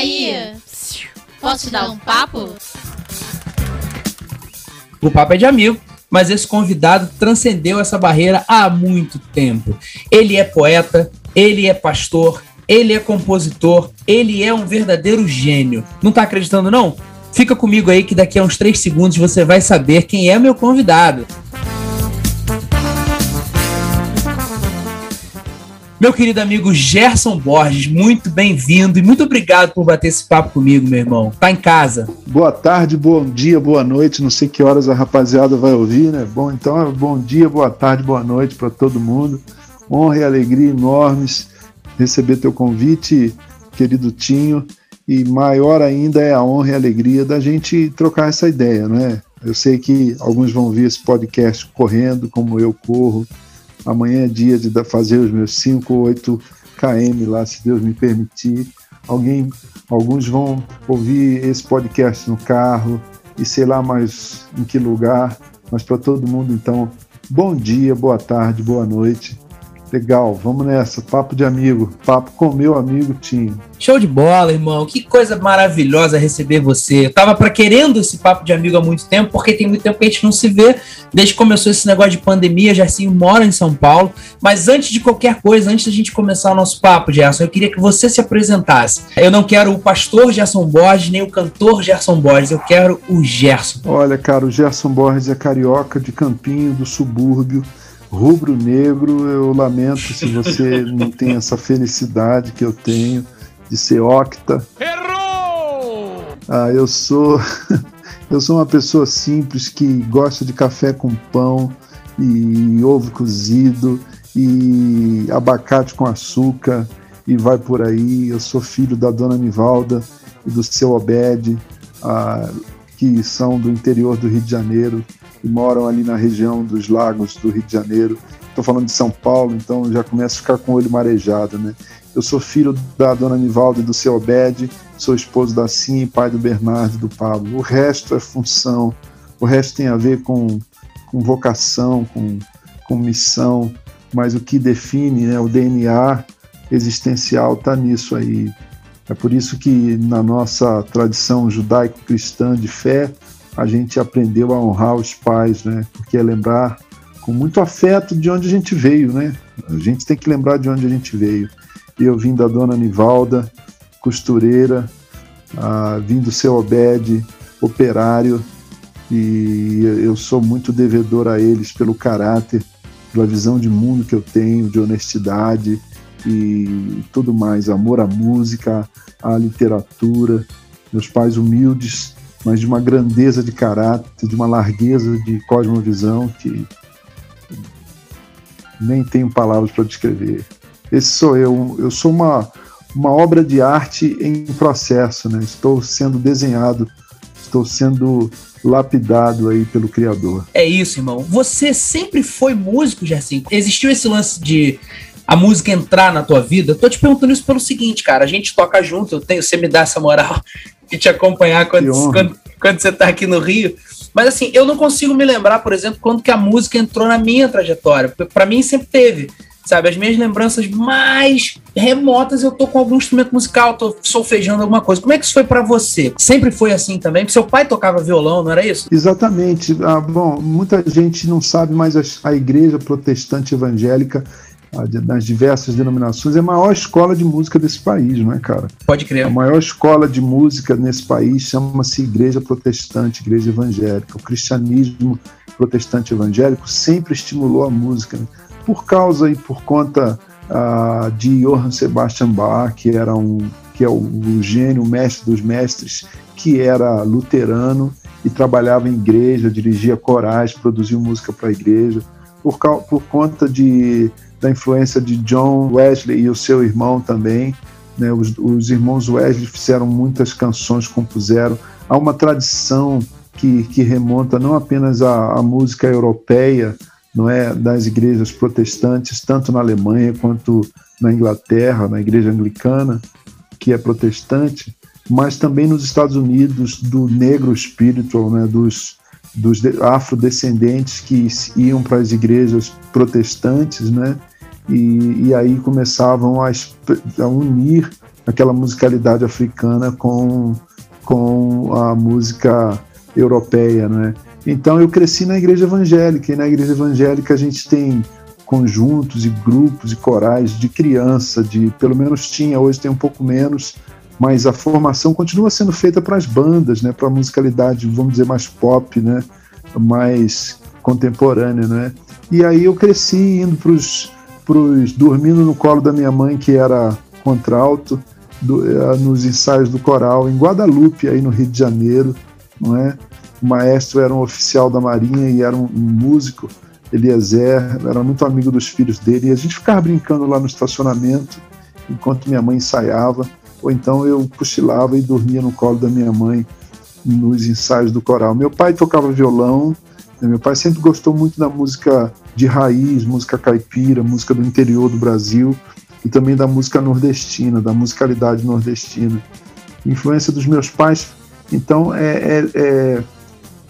Aí, posso te dar um papo? O papo é de amigo, mas esse convidado transcendeu essa barreira há muito tempo. Ele é poeta, ele é pastor, ele é compositor, ele é um verdadeiro gênio. Não tá acreditando, não? Fica comigo aí que daqui a uns três segundos você vai saber quem é meu convidado. Meu querido amigo Gerson Borges, muito bem-vindo e muito obrigado por bater esse papo comigo, meu irmão. Tá em casa. Boa tarde, bom dia, boa noite. Não sei que horas a rapaziada vai ouvir, né? Bom, então, bom dia, boa tarde, boa noite para todo mundo. Honra e alegria enormes receber teu convite, querido Tinho. E maior ainda é a honra e alegria da gente trocar essa ideia, não é? Eu sei que alguns vão ver esse podcast correndo, como eu corro, Amanhã é dia de fazer os meus 5 ou 8 km lá, se Deus me permitir. Alguém, alguns vão ouvir esse podcast no carro e sei lá mais em que lugar, mas para todo mundo então, bom dia, boa tarde, boa noite. Legal, vamos nessa. Papo de amigo, papo com meu amigo Tim. Show de bola, irmão. Que coisa maravilhosa receber você. Eu tava para querendo esse papo de amigo há muito tempo, porque tem muito tempo que a gente não se vê. Desde que começou esse negócio de pandemia, Gersinho mora em São Paulo. Mas antes de qualquer coisa, antes da gente começar o nosso papo, Gerson, eu queria que você se apresentasse. Eu não quero o pastor Gerson Borges, nem o cantor Gerson Borges, eu quero o Gerson. Olha, cara, o Gerson Borges é carioca de Campinho, do subúrbio rubro-negro, eu lamento se você não tem essa felicidade que eu tenho de ser octa. Errou! Ah, eu sou eu sou uma pessoa simples que gosta de café com pão e ovo cozido e abacate com açúcar e vai por aí. Eu sou filho da dona Nivalda e do seu Obed, ah, que são do interior do Rio de Janeiro que moram ali na região dos lagos do Rio de Janeiro. Estou falando de São Paulo, então já começo a ficar com o olho marejado, né? Eu sou filho da dona Nivalda e do seu Obed, sou esposo da Sim, pai do Bernardo e do Pablo. O resto é função, o resto tem a ver com, com vocação, com, com missão, mas o que define né, o DNA existencial está nisso aí. É por isso que na nossa tradição judaico-cristã de fé, a gente aprendeu a honrar os pais, né? Porque é lembrar com muito afeto de onde a gente veio, né? A gente tem que lembrar de onde a gente veio. Eu vim da dona Nivalda, costureira, ah, vim do seu Obed, operário, e eu sou muito devedor a eles pelo caráter, pela visão de mundo que eu tenho, de honestidade e tudo mais, amor à música, à literatura. Meus pais humildes, mas de uma grandeza de caráter, de uma largueza de cosmovisão que nem tenho palavras para descrever. Esse sou eu. Eu sou uma, uma obra de arte em processo, né? Estou sendo desenhado, estou sendo lapidado aí pelo Criador. É isso, irmão. Você sempre foi músico, Gerson? Existiu esse lance de a música entrar na tua vida? Eu tô te perguntando isso pelo seguinte, cara. A gente toca junto, eu tenho, você me dá essa moral e te acompanhar quando, quando, quando, você tá aqui no Rio. Mas assim, eu não consigo me lembrar, por exemplo, quando que a música entrou na minha trajetória. Para mim sempre teve. Sabe, as minhas lembranças mais remotas eu tô com algum instrumento musical, tô solfejando alguma coisa. Como é que isso foi para você? Sempre foi assim também? Porque seu pai tocava violão, não era isso? Exatamente. Ah, bom, muita gente não sabe, mas a, a igreja protestante evangélica nas diversas denominações, é a maior escola de música desse país, não é, cara? Pode crer. A maior escola de música nesse país chama-se Igreja Protestante, Igreja Evangélica. O cristianismo protestante evangélico sempre estimulou a música, né? por causa e por conta uh, de Johann Sebastian Bach, que era um que é o, o gênio, o mestre dos mestres, que era luterano e trabalhava em igreja, dirigia corais, produziu música para a igreja. Por, por conta de da influência de John Wesley e o seu irmão também. Né? Os, os irmãos Wesley fizeram muitas canções, compuseram. Há uma tradição que, que remonta não apenas à, música europeia, não é, das igrejas protestantes, tanto na Alemanha quanto na Inglaterra, na igreja anglicana, que é protestante, mas também nos Estados Unidos, do negro spiritual, né, dos, dos afrodescendentes que iam para as igrejas protestantes, né, e, e aí começavam a, a, unir aquela musicalidade africana com, com a música europeia, né? Então eu cresci na igreja evangélica, e na igreja evangélica a gente tem conjuntos e grupos e corais de criança, de pelo menos tinha, hoje tem um pouco menos, mas a formação continua sendo feita para as bandas, né, para a musicalidade, vamos dizer, mais pop, né, mais contemporânea, né? E aí eu cresci indo para os dormindo no colo da minha mãe que era contralto, do, eh, nos ensaios do coral em Guadalupe, aí no Rio de Janeiro, não é? O maestro era um oficial da Marinha e era um, um músico, Eliezer, era muito amigo dos filhos dele, e a gente ficava brincando lá no estacionamento enquanto minha mãe ensaiava, ou então eu cochilava e dormia no colo da minha mãe nos ensaios do coral. Meu pai tocava violão, né? meu pai sempre gostou muito da música de raiz, música caipira, música do interior do Brasil e também da música nordestina, da musicalidade nordestina. Influência dos meus pais, então, é, é, é,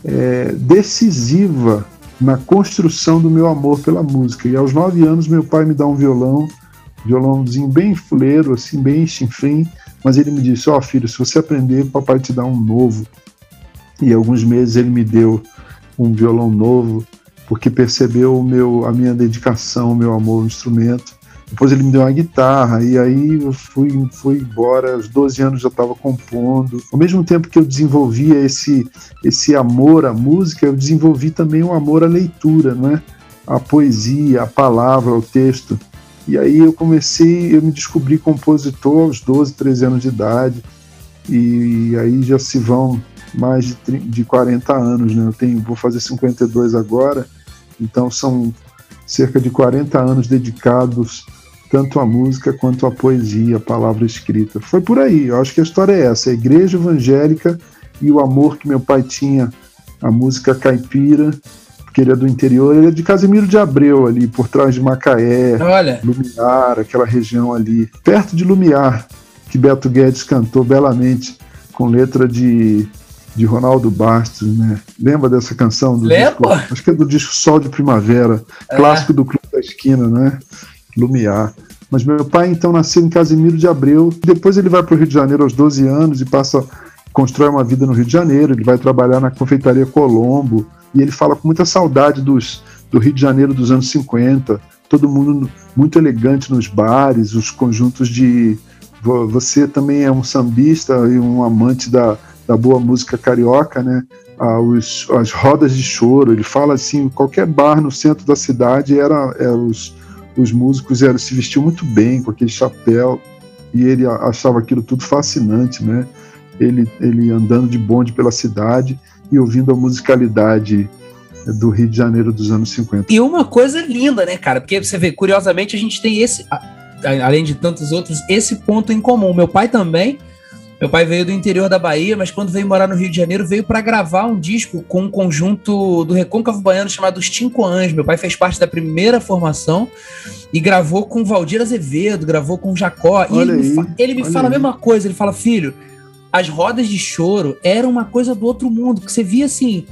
é decisiva na construção do meu amor pela música. E aos nove anos, meu pai me dá um violão, violãozinho bem fuleiro, assim, bem chinfrim, mas ele me disse: Ó, oh, filho, se você aprender, papai te dá um novo. E alguns meses ele me deu um violão novo, porque percebeu o meu, a minha dedicação, o meu amor ao instrumento. Depois ele me deu uma guitarra, e aí eu fui, fui embora. Aos 12 anos já estava compondo. Ao mesmo tempo que eu desenvolvia esse, esse amor à música, eu desenvolvi também um amor à leitura, né? a poesia, a palavra, o texto. E aí eu comecei, eu me descobri compositor aos 12, 13 anos de idade. E aí já se vão mais de, 30, de 40 anos, né? Eu tenho, vou fazer 52 agora, então são cerca de 40 anos dedicados tanto à música quanto à poesia, a palavra escrita. Foi por aí, eu acho que a história é essa: a igreja evangélica e o amor que meu pai tinha à música caipira, porque ele é do interior, ele é de Casimiro de Abreu, ali por trás de Macaé, Olha. Lumiar, aquela região ali, perto de Lumiar, que Beto Guedes cantou belamente, com letra de de Ronaldo Bastos, né? Lembra dessa canção? Do Lembro. Disco, acho que é do disco Sol de Primavera, é. clássico do Clube da Esquina, né? Lumiar. Mas meu pai então nasceu em Casimiro de Abreu, depois ele vai para o Rio de Janeiro aos 12 anos e passa constrói uma vida no Rio de Janeiro, ele vai trabalhar na confeitaria Colombo e ele fala com muita saudade dos, do Rio de Janeiro dos anos 50, todo mundo muito elegante nos bares, os conjuntos de você também é um sambista e um amante da, da boa música carioca, né? Ah, os, as rodas de choro. Ele fala assim, qualquer bar no centro da cidade era, era os, os músicos eram, se vestiam muito bem com aquele chapéu e ele achava aquilo tudo fascinante, né? Ele, ele andando de bonde pela cidade e ouvindo a musicalidade do Rio de Janeiro dos anos 50. E uma coisa linda, né, cara? Porque você vê, curiosamente, a gente tem esse, além de tantos outros, esse ponto em comum. Meu pai também meu pai veio do interior da Bahia, mas quando veio morar no Rio de Janeiro, veio para gravar um disco com um conjunto do Recôncavo Baiano chamado Os Cinco Anjos. Meu pai fez parte da primeira formação e gravou com Valdir Azevedo, gravou com Jacó. e ele aí, me, ele me fala aí. a mesma coisa. Ele fala, filho, as rodas de choro eram uma coisa do outro mundo, que você via assim,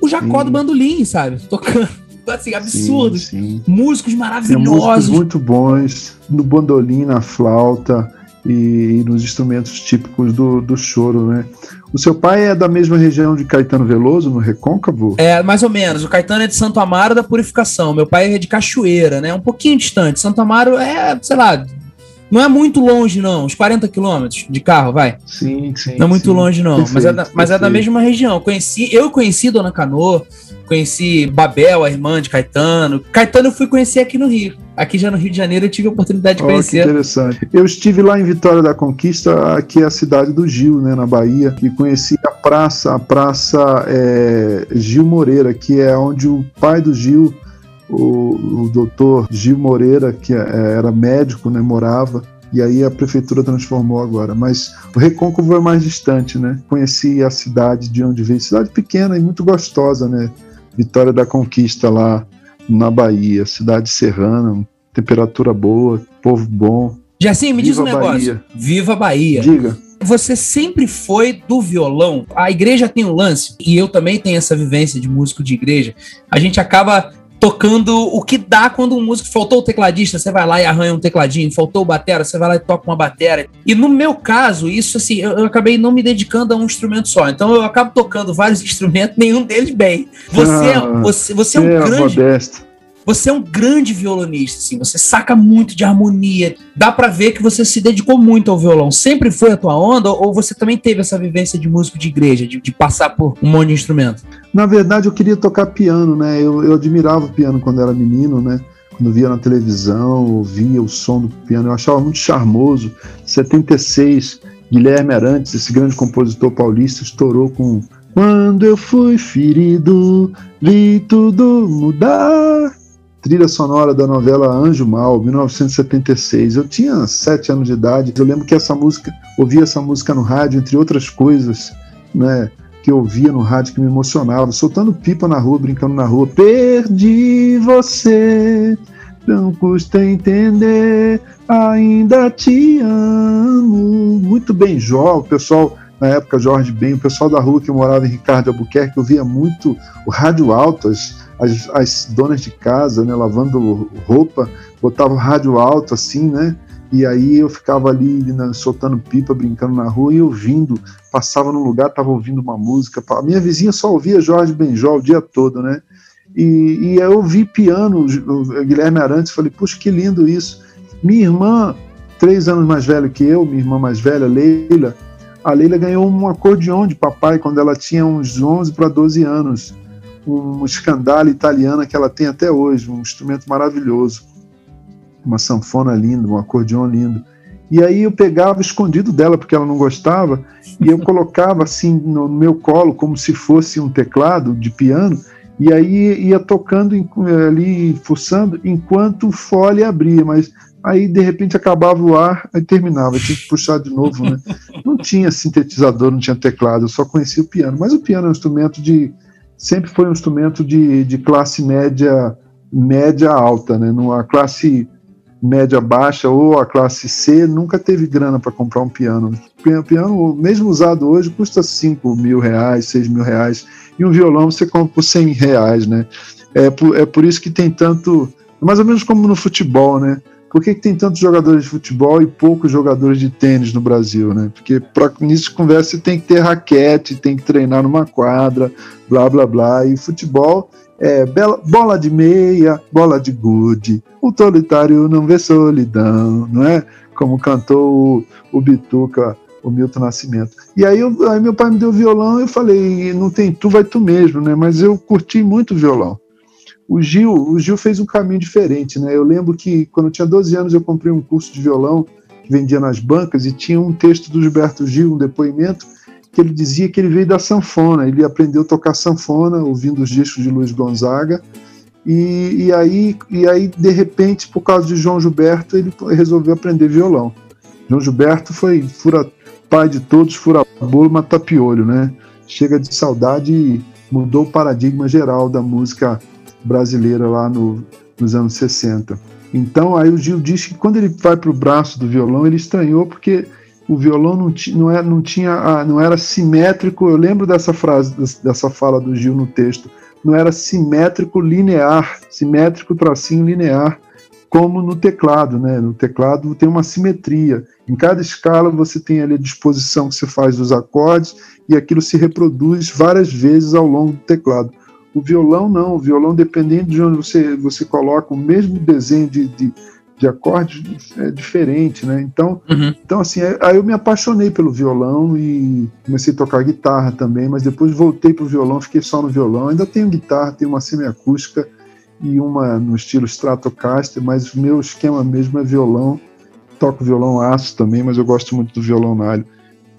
o Jacó do bandolim, sabe? Tocando assim, absurdo. Sim, sim. Músicos maravilhosos. Tem músicos muito bons, no bandolim, na flauta e, e nos instrumentos típicos do, do choro, né? O seu pai é da mesma região de Caetano Veloso, no Recôncavo? É, mais ou menos. O Caetano é de Santo Amaro da Purificação. Meu pai é de Cachoeira, né? Um pouquinho distante. Santo Amaro é, sei lá, não é muito longe, não. Uns 40 quilômetros de carro, vai. Sim, sim. Não é muito sim. longe, não. Perfeito, mas, é da, mas é da mesma região. Conheci, eu conheci Dona Canoa, conheci Babel, a irmã de Caetano. Caetano eu fui conhecer aqui no Rio. Aqui já no Rio de Janeiro eu tive a oportunidade de oh, conhecer. Que interessante. Eu estive lá em Vitória da Conquista, que é a cidade do Gil, né, na Bahia, e conheci a praça, a praça é, Gil Moreira, que é onde o pai do Gil, o, o doutor Gil Moreira, que é, era médico, né, morava. E aí a prefeitura transformou agora. Mas o Recôncavo é mais distante, né? Conheci a cidade de onde veio, cidade pequena e muito gostosa, né? Vitória da Conquista lá na Bahia, cidade serrana, temperatura boa, povo bom. Jacinho, me Viva diz um negócio. Bahia. Viva Bahia. Diga. Você sempre foi do violão. A igreja tem um lance, e eu também tenho essa vivência de músico de igreja. A gente acaba tocando o que dá quando um músico faltou o tecladista, você vai lá e arranha um tecladinho, faltou o batera, você vai lá e toca uma batera. E no meu caso, isso assim, eu, eu acabei não me dedicando a um instrumento só. Então eu acabo tocando vários instrumentos, nenhum deles bem. Você, é, ah, você, você é um é grande modesto. Você é um grande violonista, assim, você saca muito de harmonia. Dá para ver que você se dedicou muito ao violão. Sempre foi a tua onda ou você também teve essa vivência de músico de igreja, de, de passar por um monte de instrumento? Na verdade, eu queria tocar piano, né? Eu, eu admirava o piano quando era menino, né? Quando via na televisão, ouvia o som do piano, eu achava muito charmoso. 76, Guilherme Arantes, esse grande compositor paulista, estourou com Quando eu fui ferido, vi tudo mudar trilha sonora da novela Anjo Mal, 1976. Eu tinha sete anos de idade. Eu lembro que essa música, ouvia essa música no rádio, entre outras coisas, né? Que eu ouvia no rádio que me emocionava, soltando pipa na rua, brincando na rua. Perdi você, não custa entender, ainda te amo. Muito bem, Jó, o pessoal na época Jorge Ben, o pessoal da rua que morava em Ricardo Albuquerque, eu via muito o rádio altas as, as donas de casa, né, lavando roupa, botavam rádio alto assim, né? E aí eu ficava ali né, soltando pipa, brincando na rua e ouvindo. Passava num lugar, tava ouvindo uma música. A minha vizinha só ouvia Jorge Benjol o dia todo, né? E, e eu ouvi piano, Guilherme Arantes, falei, puxa, que lindo isso. Minha irmã, três anos mais velha que eu, minha irmã mais velha, Leila, a Leila ganhou um acordeão de papai quando ela tinha uns 11 para 12 anos um escandale italiana que ela tem até hoje, um instrumento maravilhoso, uma sanfona linda, um acordeão lindo. E aí eu pegava escondido dela porque ela não gostava e eu colocava assim no meu colo como se fosse um teclado de piano e aí ia tocando ali, fuçando, enquanto o fole abria, mas aí de repente acabava o ar, aí terminava, tinha que puxar de novo, né? Não tinha sintetizador, não tinha teclado, eu só conhecia o piano. Mas o piano é um instrumento de sempre foi um instrumento de, de classe média média alta, né? A classe média baixa ou a classe C nunca teve grana para comprar um piano. O piano, mesmo usado hoje, custa 5 mil reais, 6 mil reais. E um violão você compra por 100 reais, né? É por, é por isso que tem tanto. Mais ou menos como no futebol, né? Por que, que, tem tantos jogadores de futebol e poucos jogadores de tênis no Brasil, né? Porque para início de conversa tem que ter raquete, tem que treinar numa quadra, blá blá blá. E futebol é bela, bola de meia, bola de gude, o solitário não vê solidão, não é? Como cantou o, o Bituca, o Milton Nascimento. E aí, eu, aí meu pai me deu violão e eu falei, não tem tu, vai tu mesmo, né? Mas eu curti muito violão. O Gil, o Gil fez um caminho diferente, né? Eu lembro que quando eu tinha 12 anos eu comprei um curso de violão que vendia nas bancas e tinha um texto do Gilberto Gil, um depoimento, que ele dizia que ele veio da sanfona, ele aprendeu a tocar sanfona ouvindo os discos de Luiz Gonzaga. E, e, aí, e aí, de repente, por causa de João Gilberto, ele resolveu aprender violão. João Gilberto foi fura, pai de todos, fura-bolo, matapiolho, né? Chega de saudade e mudou o paradigma geral da música brasileira lá no, nos anos 60. Então, aí o Gil diz que quando ele vai para o braço do violão, ele estranhou porque o violão não, não, era, é, não, tinha, não era simétrico. Eu lembro dessa frase, dessa fala do Gil no texto. Não era simétrico linear, simétrico tracinho linear, como no teclado, né? No teclado tem uma simetria. Em cada escala você tem ali a disposição que você faz dos acordes e aquilo se reproduz várias vezes ao longo do teclado. O violão não, o violão, dependendo de onde você, você coloca o mesmo desenho de, de, de acordes, é diferente, né? Então, uhum. então assim, é, aí eu me apaixonei pelo violão e comecei a tocar guitarra também, mas depois voltei para o violão, fiquei só no violão. Ainda tenho guitarra, tenho uma semiacústica e uma no estilo Stratocaster, mas o meu esquema mesmo é violão. Toco violão aço também, mas eu gosto muito do violão nalho.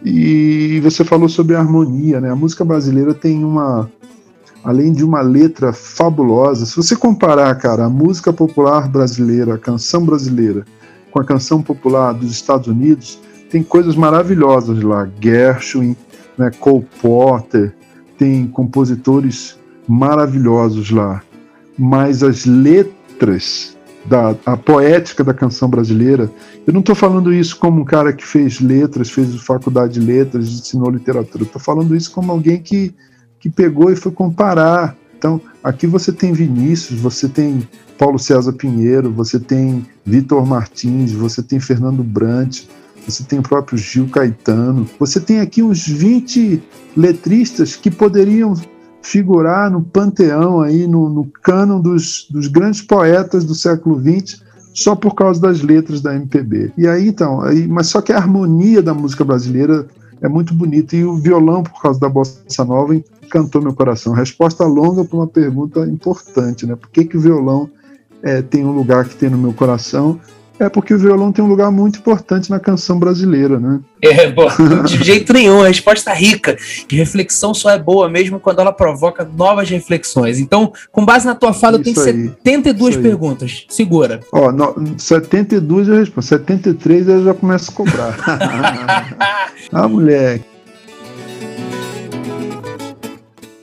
E você falou sobre a harmonia, né? A música brasileira tem uma além de uma letra fabulosa. Se você comparar, cara, a música popular brasileira, a canção brasileira, com a canção popular dos Estados Unidos, tem coisas maravilhosas lá. Gershwin, né, Cole Porter, tem compositores maravilhosos lá. Mas as letras, da, a poética da canção brasileira, eu não estou falando isso como um cara que fez letras, fez faculdade de letras, ensinou literatura. Estou falando isso como alguém que que pegou e foi comparar. Então, Aqui você tem Vinícius, você tem Paulo César Pinheiro, você tem Vitor Martins, você tem Fernando Brant, você tem o próprio Gil Caetano. Você tem aqui uns 20 letristas que poderiam figurar no panteão aí, no, no cânon dos, dos grandes poetas do século XX, só por causa das letras da MPB. E aí, então, aí, mas só que a harmonia da música brasileira é muito bonita e o violão, por causa da bossa nova, encantou meu coração. Resposta longa para uma pergunta importante, né? Por que, que o violão é, tem um lugar que tem no meu coração? É porque o violão tem um lugar muito importante na canção brasileira, né? É, bom, de jeito nenhum, a resposta rica. Que reflexão só é boa mesmo quando ela provoca novas reflexões. Então, com base na tua fala, Isso eu tenho aí. 72 perguntas. Segura. Ó, no, 72 eu respondo, 73 eu já começo a cobrar. ah, moleque.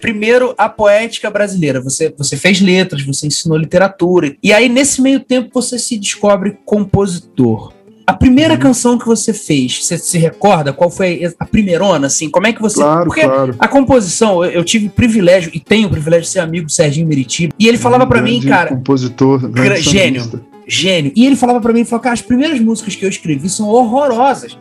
Primeiro a poética brasileira. Você, você fez letras, você ensinou literatura. E aí, nesse meio tempo, você se descobre compositor. A primeira uhum. canção que você fez, você se recorda qual foi a primeirona, assim? Como é que você. Claro, Porque claro. a composição, eu, tive o privilégio, e tenho o privilégio de ser amigo do Serginho Meriti, e ele falava para mim, cara. Compositor, gênio. Gênio. E ele falava para mim, falou, cara, as primeiras músicas que eu escrevi são horrorosas.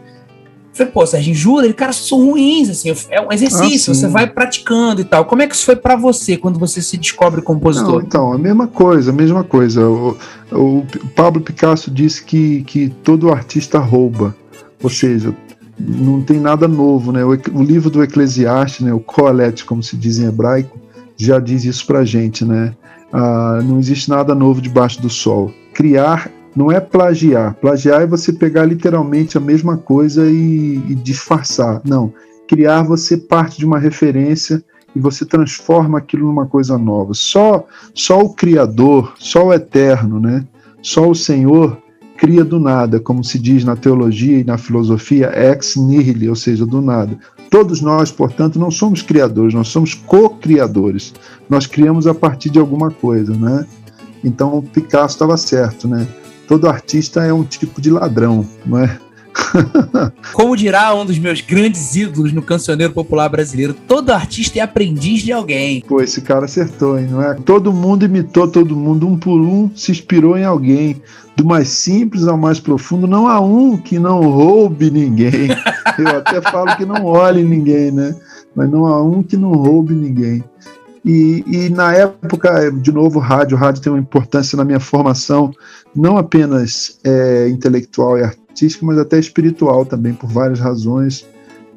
Falei, pô, Sérgio, jura? Ele, cara, são ruins, assim, é um exercício, ah, você vai praticando e tal. Como é que isso foi para você quando você se descobre compositor? Não, então, a mesma coisa, a mesma coisa. O, o Pablo Picasso disse que, que todo artista rouba, ou seja, não tem nada novo, né? O, o livro do Eclesiastes, né, o Coelete, como se diz em hebraico, já diz isso pra gente, né? Ah, não existe nada novo debaixo do sol. Criar não é plagiar. Plagiar é você pegar literalmente a mesma coisa e, e disfarçar. Não. Criar você parte de uma referência e você transforma aquilo numa coisa nova. Só, só o Criador, só o Eterno, né? Só o Senhor cria do nada, como se diz na teologia e na filosofia, ex nihilo, ou seja, do nada. Todos nós, portanto, não somos criadores, nós somos co-criadores. Nós criamos a partir de alguma coisa, né? Então, o Picasso estava certo, né? Todo artista é um tipo de ladrão, não é? Como dirá um dos meus grandes ídolos no cancioneiro popular brasileiro, todo artista é aprendiz de alguém. Pô, esse cara acertou, hein, não é? Todo mundo imitou todo mundo, um por um se inspirou em alguém. Do mais simples ao mais profundo, não há um que não roube ninguém. Eu até falo que não olhe ninguém, né? Mas não há um que não roube ninguém. E, e, na época, de novo, rádio, rádio tem uma importância na minha formação, não apenas é, intelectual e artística, mas até espiritual também, por várias razões.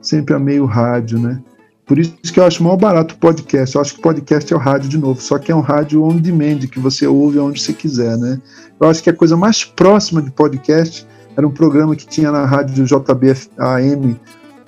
Sempre amei o rádio, né? Por isso que eu acho mal barato o podcast. Eu acho que podcast é o rádio de novo, só que é um rádio on demand, que você ouve onde você quiser, né? Eu acho que a coisa mais próxima de podcast era um programa que tinha na rádio JBF AM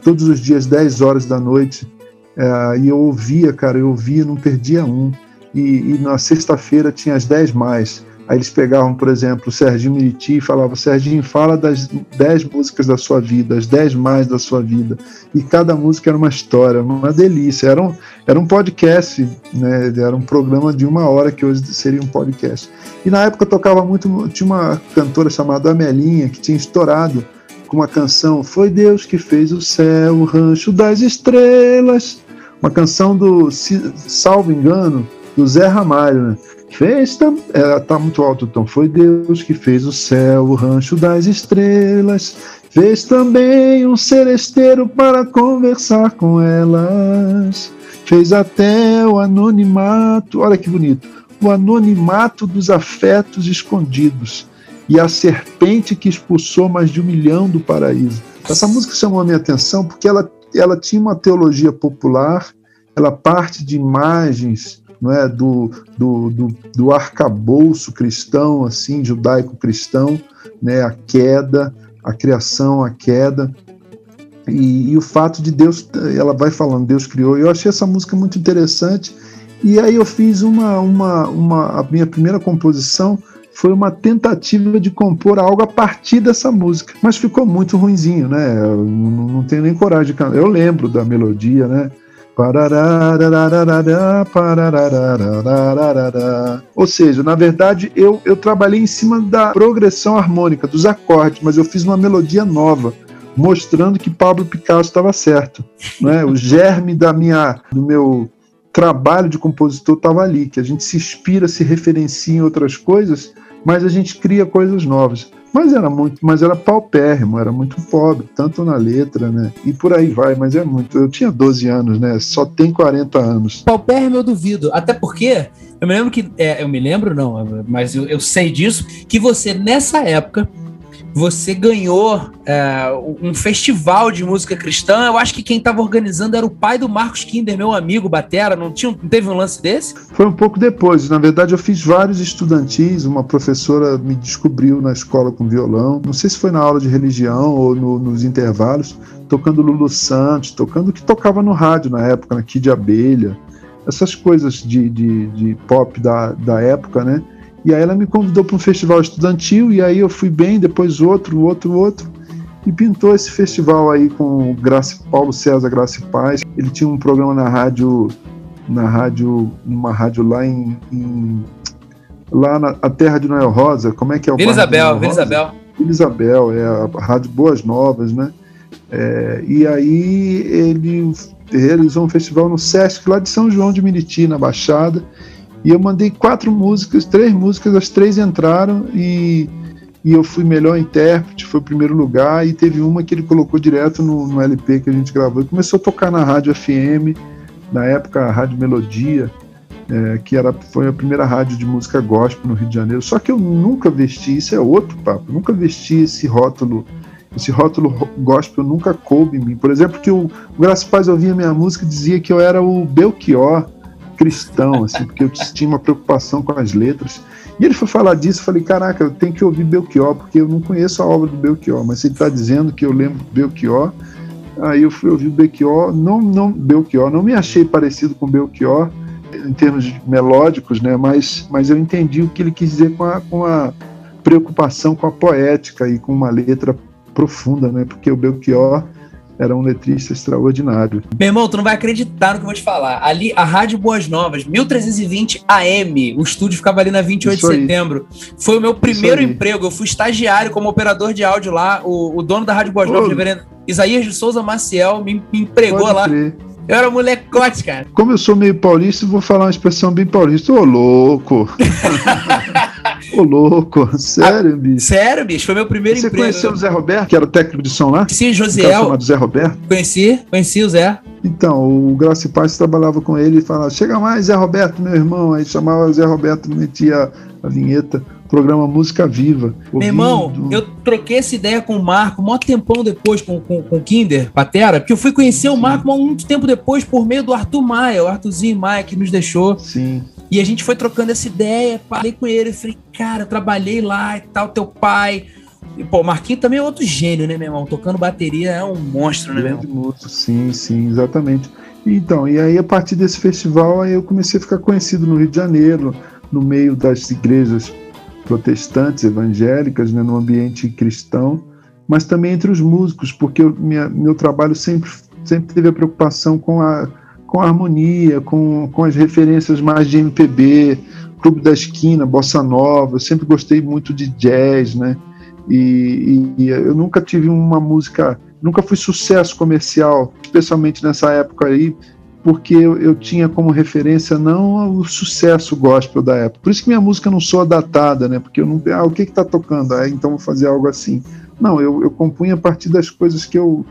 todos os dias, 10 horas da noite, é, e eu ouvia, cara, eu ouvia, não perdia um. E, e na sexta-feira tinha as 10 mais. Aí eles pegavam, por exemplo, o Serginho Miriti e falavam: Serginho, fala das 10 músicas da sua vida, as 10 mais da sua vida. E cada música era uma história, uma delícia. Era um, era um podcast, né? era um programa de uma hora que hoje seria um podcast. E na época eu tocava muito, tinha uma cantora chamada Amelinha que tinha estourado com uma canção Foi Deus que fez o céu, o rancho das estrelas uma canção do, salvo engano, do Zé Ramalho, né? Fez tam, é, tá muito alto então. Foi Deus que fez o céu, o rancho das estrelas. Fez também um seresteiro para conversar com elas. Fez até o anonimato, olha que bonito, o anonimato dos afetos escondidos e a serpente que expulsou mais de um milhão do paraíso. Essa música chamou a minha atenção porque ela ela tinha uma teologia popular, ela parte de imagens não é, do, do, do, do arcabouço cristão, assim, judaico-cristão, né, a queda, a criação, a queda, e, e, o fato de Deus, ela vai falando, Deus criou. Eu achei essa música muito interessante. E aí eu fiz uma, uma, uma a minha primeira composição foi uma tentativa de compor algo a partir dessa música, mas ficou muito ruinzinho, né? Eu não, tenho nem coragem de cantar. Eu lembro da melodia, né? Ou seja, na verdade, eu, eu trabalhei em cima da progressão harmônica, dos acordes, mas eu fiz uma melodia nova, mostrando que Pablo Picasso estava certo. Né? O germe da minha, do meu trabalho de compositor estava ali, que a gente se inspira, se referencia em outras coisas, mas a gente cria coisas novas. Mas era muito, mas era paupérrimo, era muito pobre, tanto na letra, né? E por aí vai, mas é muito. Eu tinha 12 anos, né? Só tem 40 anos. Paupérrimo eu duvido, até porque eu me lembro que. É, eu me lembro, não, mas eu, eu sei disso, que você, nessa época, você ganhou é, um festival de música cristã. Eu acho que quem estava organizando era o pai do Marcos Kinder, meu amigo Batera. Não, tinha, não teve um lance desse? Foi um pouco depois. Na verdade, eu fiz vários estudantis. Uma professora me descobriu na escola com violão. Não sei se foi na aula de religião ou no, nos intervalos, tocando Lulu Santos, tocando o que tocava no rádio na época, na Kid Abelha. Essas coisas de, de, de pop da, da época, né? E aí ela me convidou para um festival estudantil, e aí eu fui bem, depois outro, outro, outro. E pintou esse festival aí com o Graça, Paulo César Graça e Paz. Ele tinha um programa na rádio, na rádio, numa rádio lá em, em lá na a terra de Noel Rosa. Como é que é o Vila Isabel, Vila Isabel. Vila Isabel, é a rádio Boas Novas, né? É, e aí ele realizou um festival no Sesc lá de São João de Meriti, na Baixada. E eu mandei quatro músicas, três músicas, as três entraram e, e eu fui melhor intérprete, foi o primeiro lugar. E teve uma que ele colocou direto no, no LP que a gente gravou. E começou a tocar na Rádio FM, na época a Rádio Melodia, é, que era, foi a primeira rádio de música gospel no Rio de Janeiro. Só que eu nunca vesti, isso é outro papo, nunca vesti esse rótulo esse rótulo gospel nunca coube em mim. Por exemplo, que o, o Graça Paz ouvia minha música e dizia que eu era o Belchior cristão, assim, porque eu tinha uma preocupação com as letras. E ele foi falar disso, eu falei, caraca, eu tenho que ouvir Belchior, porque eu não conheço a obra do Belchior, mas ele está dizendo que eu lembro Belchior, aí eu fui ouvir Belchior, não, não, Belchior, não me achei parecido com Belchior, em termos melódicos, né, mas, mas eu entendi o que ele quis dizer com a, com a preocupação com a poética e com uma letra profunda, né, porque o Belchior era um letrista extraordinário. Meu irmão, tu não vai acreditar no que eu vou te falar. Ali, a Rádio Boas Novas, 1320 AM, o estúdio ficava ali na 28 de setembro. Foi o meu primeiro emprego. Eu fui estagiário como operador de áudio lá. O, o dono da Rádio Boas Novas, reverendo Isaías de Souza Maciel, me, me empregou Pode lá. Crer. Eu era molecote, cara. Como eu sou meio paulista, vou falar uma expressão bem paulista. Ô, louco! Ô, louco, sério, ah, bicho. Sério, bicho, foi meu primeiro Você emprego. Você conheceu o Zé Roberto, que era o técnico de som lá? Sim, Josiel. chamado Zé Roberto? Conheci, conheci o Zé. Então, o Graça e Paz trabalhava com ele e falava: chega mais, Zé Roberto, meu irmão. Aí chamava Zé Roberto, metia a vinheta programa Música Viva. Meu irmão, eu troquei essa ideia com o Marco, um tempão depois com, com, com o Kinder, Patera, porque eu fui conhecer Sim. o Marco muito tempo depois por meio do Arthur Maia, o Arthurzinho Maia que nos deixou. Sim. E a gente foi trocando essa ideia, falei com ele, falei, cara, eu trabalhei lá e tal, teu pai. E, pô, o Marquinhos também é outro gênio, né, meu irmão? Tocando bateria é um monstro, né, meu irmão? Monstro, sim, sim, exatamente. Então, e aí a partir desse festival aí eu comecei a ficar conhecido no Rio de Janeiro, no meio das igrejas protestantes, evangélicas, né, no ambiente cristão, mas também entre os músicos, porque eu, minha, meu trabalho sempre, sempre teve a preocupação com a, com harmonia, com, com as referências mais de MPB, Clube da Esquina, Bossa Nova, eu sempre gostei muito de jazz, né? E, e, eu nunca tive uma música, nunca fui sucesso comercial, especialmente nessa época aí, porque eu, eu, tinha como referência não o sucesso gospel da época. Por isso que minha música não soa datada, né? Porque eu não. Ah, o que está tocando? Ah, então vou fazer algo assim. Não, eu, eu compunha a partir das coisas que eu,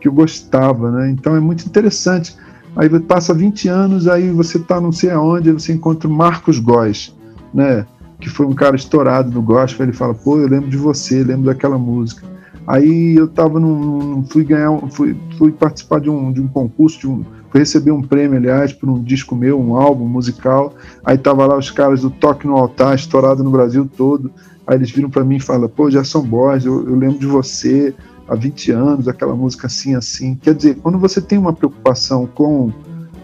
que eu gostava, né? Então é muito interessante. Aí passa 20 anos, aí você está não sei aonde, você encontra o Marcos Góes, né? Que foi um cara estourado no gospel. Ele fala: pô, eu lembro de você, lembro daquela música. Aí eu tava num, fui ganhar, fui, fui participar de um, de um concurso, de um, Fui receber um prêmio, aliás, por um disco meu, um álbum musical. Aí tava lá os caras do Toque no Altar, estourado no Brasil todo. Aí eles viram para mim e falaram: pô, são bons, eu, eu lembro de você há 20 anos, aquela música assim, assim. Quer dizer, quando você tem uma preocupação com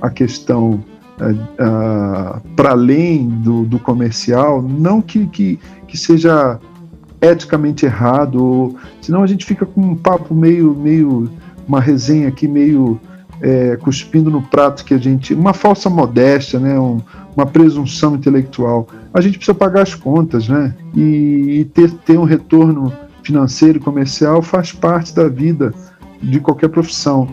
a questão uh, para além do, do, comercial, não que, que, que seja eticamente errado, ou, senão a gente fica com um papo meio, meio uma resenha aqui meio é, cuspindo no prato que a gente. Uma falsa modéstia, né? Um, uma presunção intelectual. A gente precisa pagar as contas, né? E, e ter, ter um retorno financeiro comercial faz parte da vida de qualquer profissão.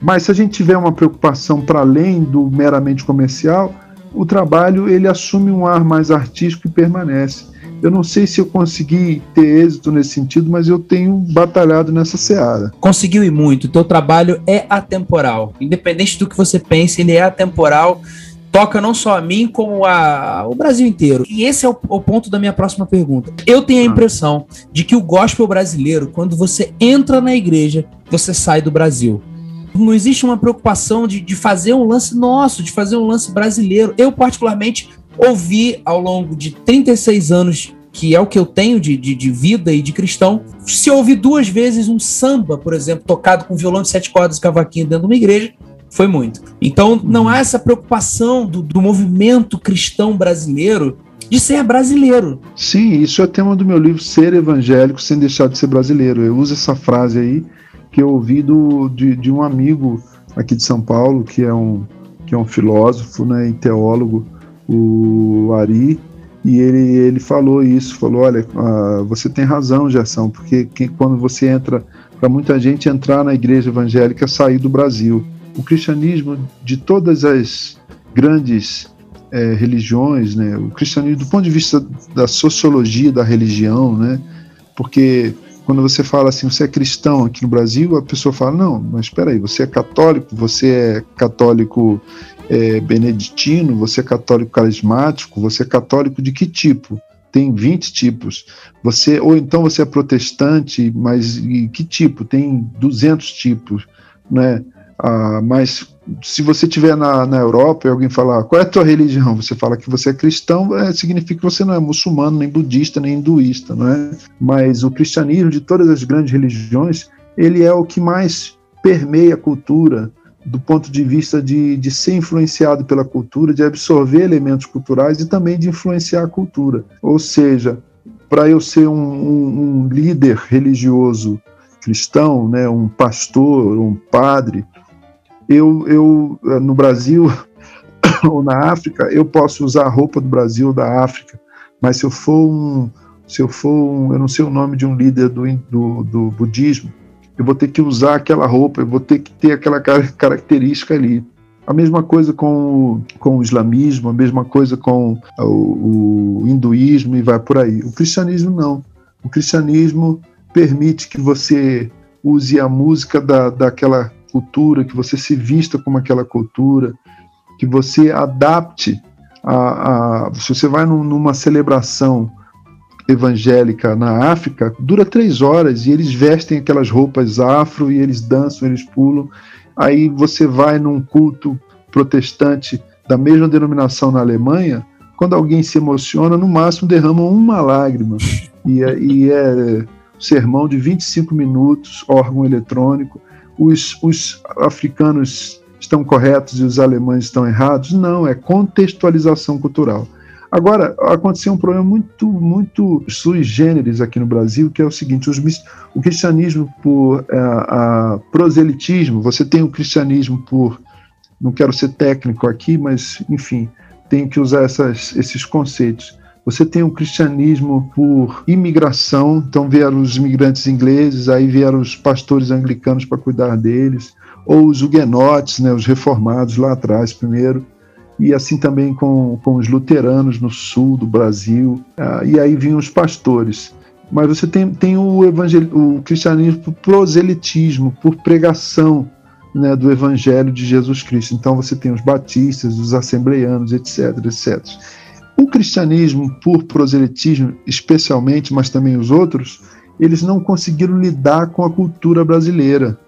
Mas se a gente tiver uma preocupação para além do meramente comercial, o trabalho ele assume um ar mais artístico e permanece. Eu não sei se eu consegui ter êxito nesse sentido, mas eu tenho batalhado nessa seara. Conseguiu e muito. O teu trabalho é atemporal. Independente do que você pense, ele é atemporal. Toca não só a mim, como a, o Brasil inteiro. E esse é o, o ponto da minha próxima pergunta. Eu tenho a ah. impressão de que o gospel brasileiro, quando você entra na igreja, você sai do Brasil não existe uma preocupação de, de fazer um lance nosso, de fazer um lance brasileiro. Eu, particularmente, ouvi ao longo de 36 anos, que é o que eu tenho de, de, de vida e de cristão, se ouvir duas vezes um samba, por exemplo, tocado com violão de sete cordas e cavaquinho dentro de uma igreja, foi muito. Então, não há essa preocupação do, do movimento cristão brasileiro de ser brasileiro. Sim, isso é tema do meu livro Ser Evangélico Sem Deixar de Ser Brasileiro. Eu uso essa frase aí que eu ouvi do, de, de um amigo aqui de São Paulo, que é um, que é um filósofo né, e teólogo, o Ari, e ele, ele falou isso, falou, olha, uh, você tem razão, Gerson, porque que, quando você entra, para muita gente entrar na igreja evangélica é sair do Brasil. O cristianismo, de todas as grandes é, religiões, né, o cristianismo, do ponto de vista da sociologia da religião, né, porque quando você fala assim, você é cristão aqui no Brasil, a pessoa fala, não, mas espera aí, você é católico, você é católico é, beneditino, você é católico carismático, você é católico de que tipo? Tem 20 tipos. Você ou então você é protestante, mas que tipo? Tem 200 tipos, né? Ah, mas se você estiver na, na Europa e alguém falar qual é a tua religião, você fala que você é cristão, é, significa que você não é muçulmano, nem budista, nem hinduísta, não é? Mas o cristianismo de todas as grandes religiões, ele é o que mais permeia a cultura do ponto de vista de, de ser influenciado pela cultura, de absorver elementos culturais e também de influenciar a cultura. Ou seja, para eu ser um, um, um líder religioso cristão, né, um pastor, um padre, eu, eu eh, no Brasil ou na África, eu posso usar a roupa do Brasil ou da África, mas se eu for um, se eu for um, eu não sei o nome de um líder do, do, do budismo, eu vou ter que usar aquela roupa, eu vou ter que ter aquela característica ali. A mesma coisa com o, com o islamismo, a mesma coisa com o, o hinduísmo e vai por aí. O cristianismo não. O cristianismo permite que você use a música da, daquela cultura, que você se vista como aquela cultura, que você adapte a, a se você vai num, numa celebração evangélica na África, dura três horas e eles vestem aquelas roupas afro e eles dançam, eles pulam. Aí você vai num culto protestante da mesma denominação na Alemanha, quando alguém se emociona, no máximo derramam uma lágrima. E é, e é sermão de 25 minutos, órgão eletrônico os, os africanos estão corretos e os alemães estão errados. Não, é contextualização cultural. Agora, aconteceu um problema muito, muito sui generis aqui no Brasil, que é o seguinte: os, o cristianismo por a, é, a proselitismo, você tem o cristianismo por. Não quero ser técnico aqui, mas, enfim, tenho que usar essas, esses conceitos. Você tem o cristianismo por imigração, então vieram os imigrantes ingleses, aí vieram os pastores anglicanos para cuidar deles, ou os huguenotes, né, os reformados lá atrás primeiro, e assim também com, com os luteranos no sul do Brasil, ah, e aí vinham os pastores. Mas você tem, tem o, evangel... o cristianismo por proselitismo, por pregação né, do evangelho de Jesus Cristo. Então você tem os batistas, os assembleianos, etc, etc. O cristianismo, por proselitismo especialmente, mas também os outros, eles não conseguiram lidar com a cultura brasileira,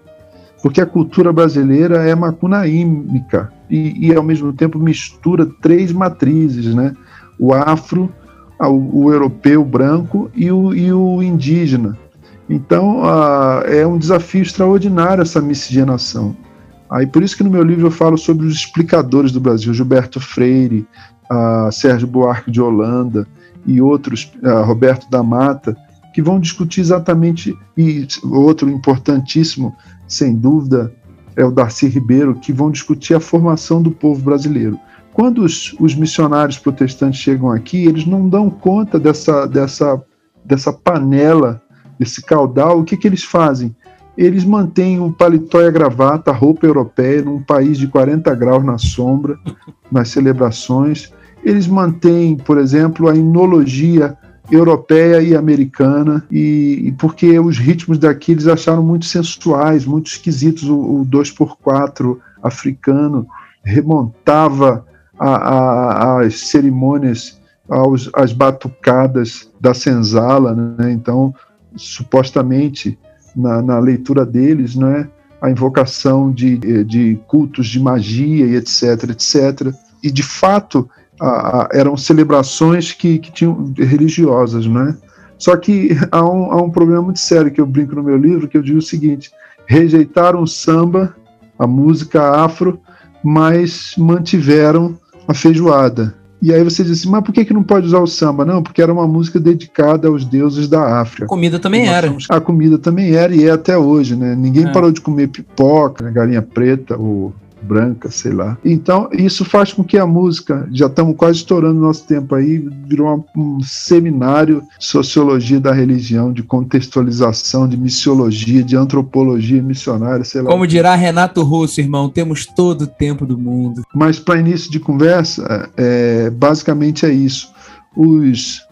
porque a cultura brasileira é macunaímica e, e ao mesmo tempo mistura três matrizes, né? O afro, o, o europeu branco e o, e o indígena. Então uh, é um desafio extraordinário essa miscigenação. Aí por isso que no meu livro eu falo sobre os explicadores do Brasil, Gilberto Freire, a Sérgio Buarque de Holanda e outros, Roberto da Mata, que vão discutir exatamente, e outro importantíssimo, sem dúvida, é o Darcy Ribeiro, que vão discutir a formação do povo brasileiro. Quando os, os missionários protestantes chegam aqui, eles não dão conta dessa, dessa, dessa panela, desse caudal, o que, que eles fazem? eles mantêm o paletó e a gravata, a roupa europeia, num país de 40 graus na sombra, nas celebrações. Eles mantêm, por exemplo, a inologia europeia e americana, e, e, porque os ritmos daqui eles acharam muito sensuais, muito esquisitos. O, o 2x4 africano remontava as cerimônias, aos, as batucadas da senzala, né? então supostamente na, na leitura deles, né, a invocação de, de cultos de magia e etc, etc. E de fato a, a, eram celebrações que, que tinham religiosas, né? Só que há um, há um problema muito sério que eu brinco no meu livro, que eu digo o seguinte: rejeitaram o samba, a música afro, mas mantiveram a feijoada. E aí você disse, mas por que, que não pode usar o samba? Não, porque era uma música dedicada aos deuses da África. A comida também era. Somos... A comida também era e é até hoje, né? Ninguém é. parou de comer pipoca, galinha preta, ou branca, sei lá. Então, isso faz com que a música, já estamos quase estourando nosso tempo aí, virou um seminário de sociologia da religião, de contextualização, de missiologia, de antropologia missionária, sei lá. Como dirá Renato Russo, irmão, temos todo o tempo do mundo. Mas para início de conversa, é, basicamente é isso. Os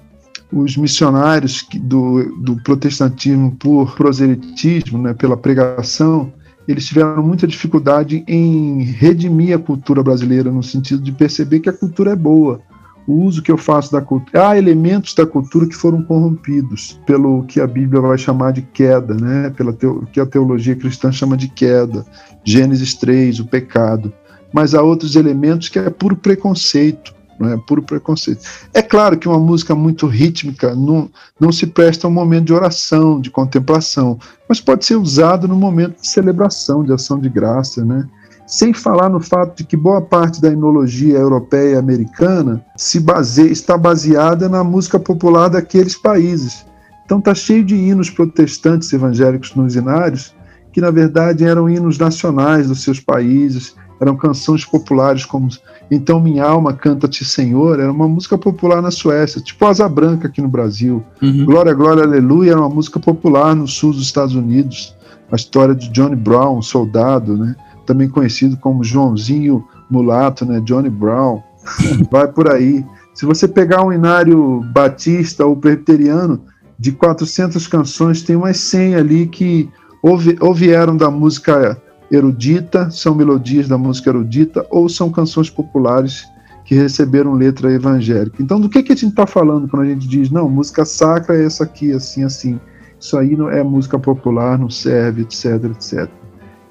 os missionários do, do protestantismo por proselitismo, né, pela pregação, eles tiveram muita dificuldade em redimir a cultura brasileira, no sentido de perceber que a cultura é boa. O uso que eu faço da cultura. Há elementos da cultura que foram corrompidos pelo que a Bíblia vai chamar de queda, né? pela teo, que a teologia cristã chama de queda. Gênesis 3, o pecado. Mas há outros elementos que é puro preconceito é puro preconceito. É claro que uma música muito rítmica não, não se presta a um momento de oração, de contemplação, mas pode ser usado no momento de celebração, de ação de graça, né? Sem falar no fato de que boa parte da enologia europeia e americana se base, está baseada na música popular daqueles países. Então está cheio de hinos protestantes evangélicos nos inários, que na verdade eram hinos nacionais dos seus países, eram canções populares como então Minha Alma Canta-te Senhor era uma música popular na Suécia, tipo Asa Branca aqui no Brasil. Uhum. Glória, Glória, Aleluia era uma música popular no sul dos Estados Unidos. A história de Johnny Brown, um soldado, né? também conhecido como Joãozinho Mulato, né? Johnny Brown. Vai por aí. Se você pegar um inário batista ou presbiteriano, de 400 canções, tem umas 100 ali que ou, ou vieram da música erudita, são melodias da música erudita ou são canções populares que receberam letra evangélica. Então, do que, que a gente está falando quando a gente diz, não, música sacra é essa aqui, assim, assim. Isso aí não é música popular, não serve, etc, etc.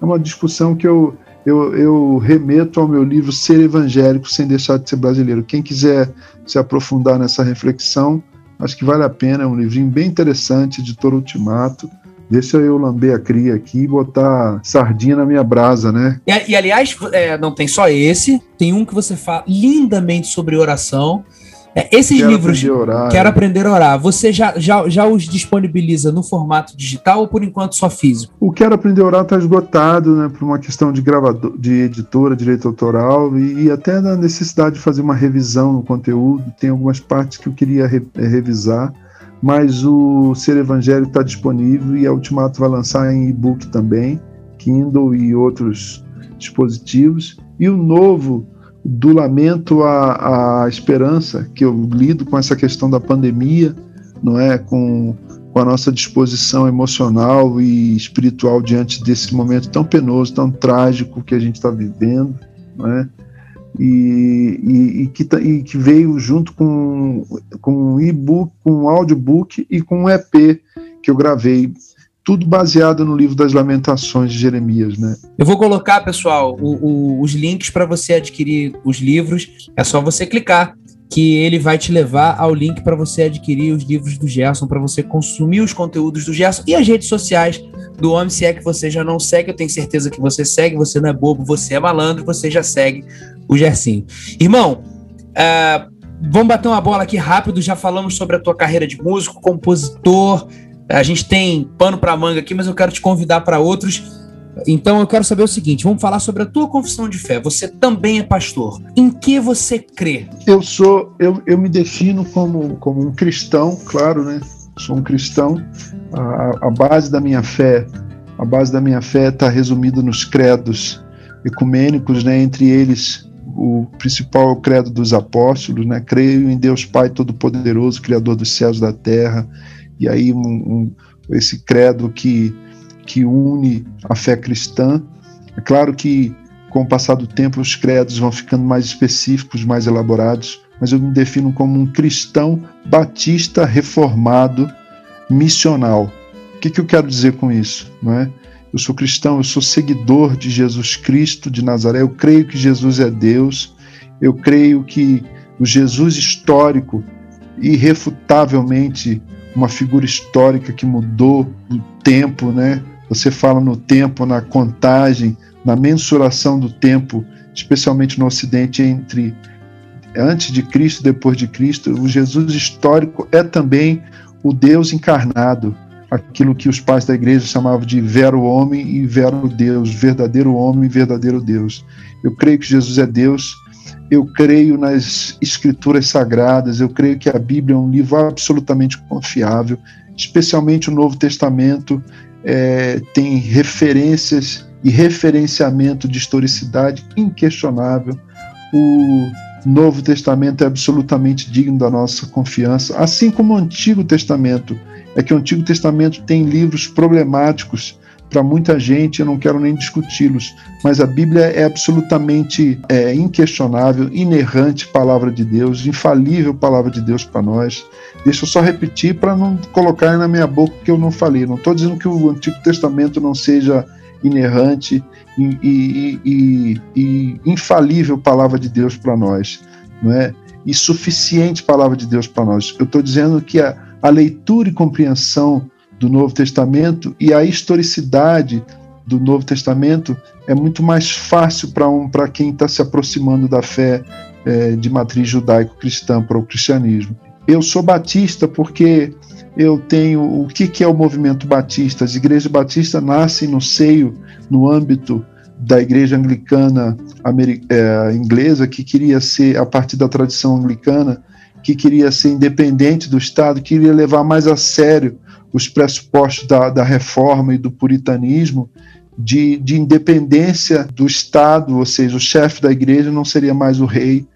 É uma discussão que eu, eu, eu remeto ao meu livro Ser Evangélico Sem Deixar de Ser Brasileiro. Quem quiser se aprofundar nessa reflexão, acho que vale a pena. É um livrinho bem interessante, editor Ultimato Deixa eu lamber a cria aqui e botar sardinha na minha brasa, né? E, e aliás, é, não tem só esse, tem um que você fala lindamente sobre oração. É, esses quero livros, aprender orar, Quero é. aprender a orar, você já, já, já os disponibiliza no formato digital ou por enquanto só físico? O Quero Aprender a Orar está esgotado, né, por uma questão de gravador, de editora, direito autoral e, e, até na necessidade de fazer uma revisão no conteúdo. Tem algumas partes que eu queria re, revisar mas o Ser Evangelho está disponível e a Ultimato vai lançar em e-book também, Kindle e outros dispositivos. E o novo, do Lamento à, à Esperança, que eu lido com essa questão da pandemia, não é, com, com a nossa disposição emocional e espiritual diante desse momento tão penoso, tão trágico que a gente está vivendo, não é? E, e, e, que, tá, e que veio junto com, com um e-book, com um audiobook e com um EP que eu gravei tudo baseado no livro das Lamentações de Jeremias, né? Eu vou colocar, pessoal, o, o, os links para você adquirir os livros. É só você clicar que ele vai te levar ao link para você adquirir os livros do Gerson, para você consumir os conteúdos do Gerson e as redes sociais do homem, se é que você já não segue, eu tenho certeza que você segue, você não é bobo, você é malandro, você já segue o Gersinho. Irmão, uh, vamos bater uma bola aqui rápido. Já falamos sobre a tua carreira de músico, compositor. A gente tem pano para manga aqui, mas eu quero te convidar para outros. Então eu quero saber o seguinte: vamos falar sobre a tua confissão de fé. Você também é pastor. Em que você crê? Eu sou, eu, eu me defino como, como um cristão, claro, né? Sou um cristão. A, a base da minha fé A base da minha fé está resumida nos credos ecumênicos, né? entre eles o principal credo dos apóstolos, né? Creio em Deus Pai Todo-Poderoso, Criador dos céus e da terra. E aí um, um, esse credo que, que une a fé cristã. É claro que com o passar do tempo os credos vão ficando mais específicos, mais elaborados, mas eu me defino como um cristão batista reformado missional. O que, que eu quero dizer com isso? Não é? Eu sou cristão, eu sou seguidor de Jesus Cristo de Nazaré, eu creio que Jesus é Deus, eu creio que o Jesus histórico, irrefutavelmente uma figura histórica que mudou o tempo, né? Você fala no tempo, na contagem, na mensuração do tempo, especialmente no Ocidente, entre antes de Cristo e depois de Cristo. O Jesus histórico é também o Deus encarnado, aquilo que os pais da igreja chamavam de vero homem e vero Deus, verdadeiro homem e verdadeiro Deus. Eu creio que Jesus é Deus, eu creio nas escrituras sagradas, eu creio que a Bíblia é um livro absolutamente confiável, especialmente o Novo Testamento é, tem referências e referenciamento de historicidade inquestionável. O Novo Testamento é absolutamente digno da nossa confiança, assim como o Antigo Testamento é que o Antigo Testamento tem livros problemáticos para muita gente, eu não quero nem discuti-los, mas a Bíblia é absolutamente é, inquestionável, inerrante palavra de Deus, infalível palavra de Deus para nós. Deixa eu só repetir para não colocar na minha boca que eu não falei. Não estou dizendo que o Antigo Testamento não seja inerrante e, e, e, e infalível palavra de Deus para nós, não é? E suficiente palavra de Deus para nós. Eu estou dizendo que a, a leitura e compreensão do Novo Testamento e a historicidade do Novo Testamento é muito mais fácil para um, quem está se aproximando da fé é, de matriz judaico-cristã para o cristianismo. Eu sou batista porque eu tenho. O que, que é o movimento batista? As igrejas batistas nascem no seio, no âmbito da igreja anglicana é, inglesa, que queria ser, a partir da tradição anglicana, que queria ser independente do Estado, queria levar mais a sério os pressupostos da, da reforma e do puritanismo, de, de independência do Estado, ou seja, o chefe da igreja não seria mais o rei,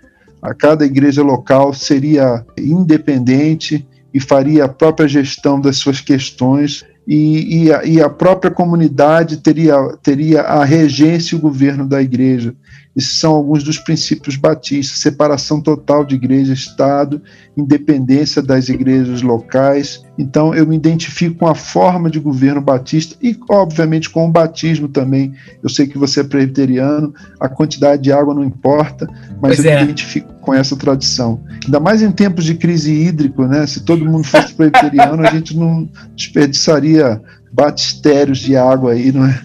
a cada igreja local seria independente e faria a própria gestão das suas questões e, e, a, e, a, própria comunidade teria, teria a regência e o governo da igreja. Esses são alguns dos princípios batistas: separação total de igreja e Estado, independência das igrejas locais. Então, eu me identifico com a forma de governo batista e, obviamente, com o batismo também. Eu sei que você é presbiteriano, a quantidade de água não importa, mas pois eu é. me identifico com essa tradição. Ainda mais em tempos de crise hídrica, né? Se todo mundo fosse presbiteriano, a gente não desperdiçaria batistérios de água aí, não é?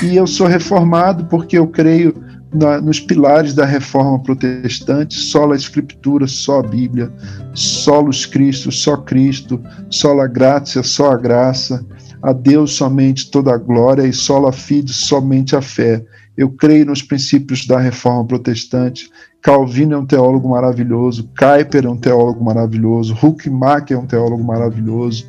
E eu sou reformado porque eu creio na, nos pilares da reforma protestante, só a escritura, só a Bíblia, solos Cristo, só Cristo, só a graça, só a graça, a Deus somente toda a glória e só a fide, somente a fé. Eu creio nos princípios da reforma protestante. Calvino é um teólogo maravilhoso, Kuyper é um teólogo maravilhoso, Huckmacher é um teólogo maravilhoso.